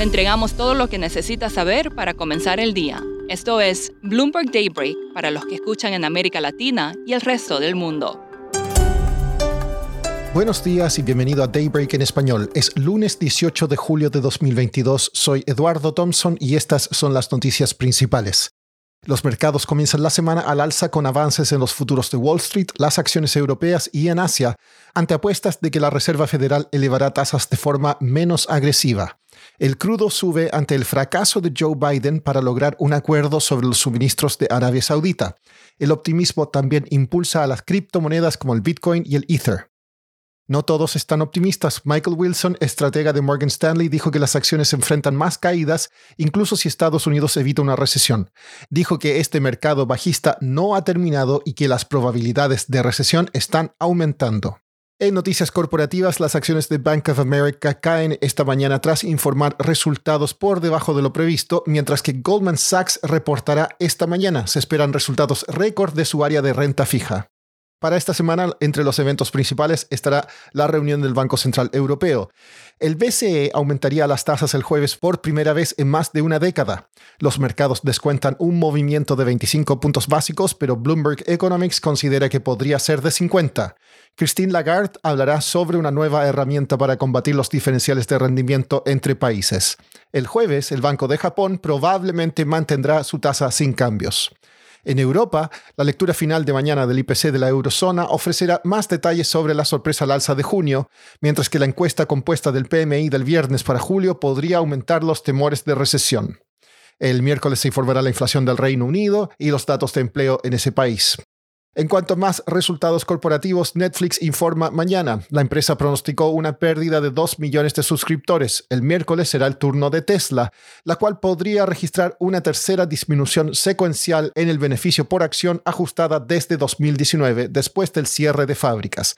Le entregamos todo lo que necesita saber para comenzar el día. Esto es Bloomberg Daybreak para los que escuchan en América Latina y el resto del mundo. Buenos días y bienvenido a Daybreak en español. Es lunes 18 de julio de 2022. Soy Eduardo Thompson y estas son las noticias principales. Los mercados comienzan la semana al alza con avances en los futuros de Wall Street, las acciones europeas y en Asia, ante apuestas de que la Reserva Federal elevará tasas de forma menos agresiva. El crudo sube ante el fracaso de Joe Biden para lograr un acuerdo sobre los suministros de Arabia Saudita. El optimismo también impulsa a las criptomonedas como el Bitcoin y el Ether. No todos están optimistas. Michael Wilson, estratega de Morgan Stanley, dijo que las acciones enfrentan más caídas, incluso si Estados Unidos evita una recesión. Dijo que este mercado bajista no ha terminado y que las probabilidades de recesión están aumentando. En noticias corporativas, las acciones de Bank of America caen esta mañana tras informar resultados por debajo de lo previsto, mientras que Goldman Sachs reportará esta mañana. Se esperan resultados récord de su área de renta fija. Para esta semana, entre los eventos principales estará la reunión del Banco Central Europeo. El BCE aumentaría las tasas el jueves por primera vez en más de una década. Los mercados descuentan un movimiento de 25 puntos básicos, pero Bloomberg Economics considera que podría ser de 50. Christine Lagarde hablará sobre una nueva herramienta para combatir los diferenciales de rendimiento entre países. El jueves, el Banco de Japón probablemente mantendrá su tasa sin cambios. En Europa, la lectura final de mañana del IPC de la eurozona ofrecerá más detalles sobre la sorpresa al alza de junio, mientras que la encuesta compuesta del PMI del viernes para julio podría aumentar los temores de recesión. El miércoles se informará la inflación del Reino Unido y los datos de empleo en ese país. En cuanto a más resultados corporativos, Netflix informa mañana. La empresa pronosticó una pérdida de 2 millones de suscriptores. El miércoles será el turno de Tesla, la cual podría registrar una tercera disminución secuencial en el beneficio por acción ajustada desde 2019, después del cierre de fábricas.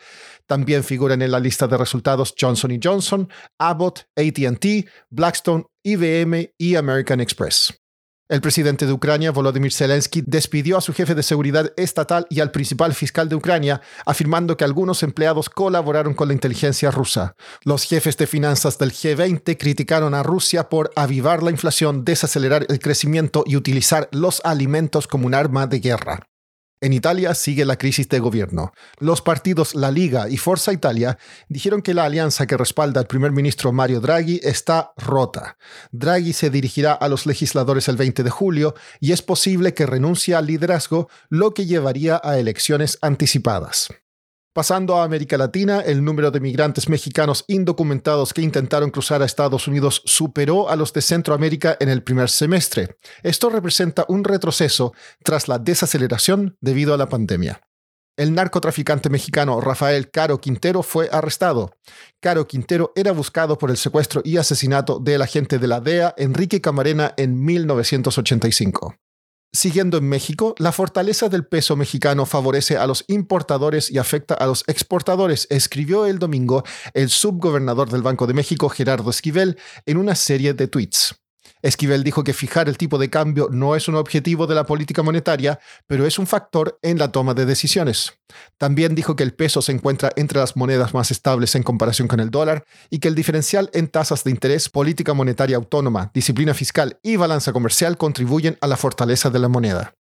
También figuran en la lista de resultados Johnson Johnson, Abbott, ATT, Blackstone, IBM y American Express. El presidente de Ucrania, Volodymyr Zelensky, despidió a su jefe de seguridad estatal y al principal fiscal de Ucrania, afirmando que algunos empleados colaboraron con la inteligencia rusa. Los jefes de finanzas del G20 criticaron a Rusia por avivar la inflación, desacelerar el crecimiento y utilizar los alimentos como un arma de guerra. En Italia sigue la crisis de gobierno. Los partidos La Liga y Forza Italia dijeron que la alianza que respalda al primer ministro Mario Draghi está rota. Draghi se dirigirá a los legisladores el 20 de julio y es posible que renuncie al liderazgo, lo que llevaría a elecciones anticipadas. Pasando a América Latina, el número de migrantes mexicanos indocumentados que intentaron cruzar a Estados Unidos superó a los de Centroamérica en el primer semestre. Esto representa un retroceso tras la desaceleración debido a la pandemia. El narcotraficante mexicano Rafael Caro Quintero fue arrestado. Caro Quintero era buscado por el secuestro y asesinato del agente de la DEA Enrique Camarena en 1985. Siguiendo en México, la fortaleza del peso mexicano favorece a los importadores y afecta a los exportadores, escribió el domingo el subgobernador del Banco de México, Gerardo Esquivel, en una serie de tweets. Esquivel dijo que fijar el tipo de cambio no es un objetivo de la política monetaria, pero es un factor en la toma de decisiones. También dijo que el peso se encuentra entre las monedas más estables en comparación con el dólar y que el diferencial en tasas de interés, política monetaria autónoma, disciplina fiscal y balanza comercial contribuyen a la fortaleza de la moneda.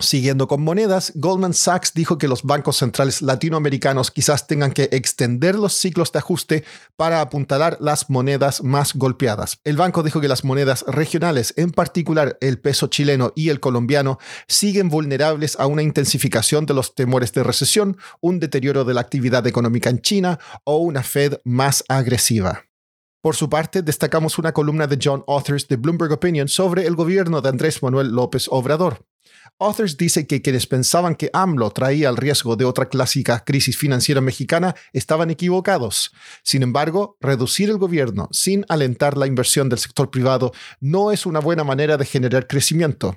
Siguiendo con monedas, Goldman Sachs dijo que los bancos centrales latinoamericanos quizás tengan que extender los ciclos de ajuste para apuntalar las monedas más golpeadas. El banco dijo que las monedas regionales, en particular el peso chileno y el colombiano, siguen vulnerables a una intensificación de los temores de recesión, un deterioro de la actividad económica en China o una Fed más agresiva. Por su parte, destacamos una columna de John Authors de Bloomberg Opinion sobre el gobierno de Andrés Manuel López Obrador. Authors dice que quienes pensaban que AMLO traía el riesgo de otra clásica crisis financiera mexicana estaban equivocados. Sin embargo, reducir el gobierno sin alentar la inversión del sector privado no es una buena manera de generar crecimiento.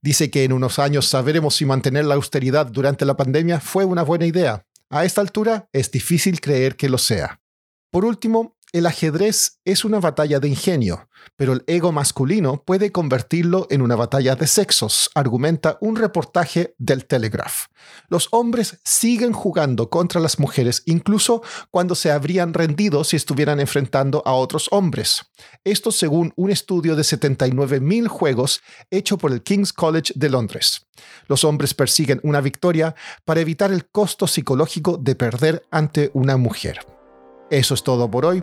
Dice que en unos años sabremos si mantener la austeridad durante la pandemia fue una buena idea. A esta altura es difícil creer que lo sea. Por último, El ajedrez es una batalla de ingenio, pero el ego masculino puede convertirlo en una batalla de sexos, argumenta un reportaje del Telegraph. Los hombres siguen jugando contra las mujeres incluso cuando se habrían rendido si estuvieran enfrentando a otros hombres. Esto según un estudio de 79.000 juegos hecho por el King's College de Londres. Los hombres persiguen una victoria para evitar el costo psicológico de perder ante una mujer. Eso es todo por hoy.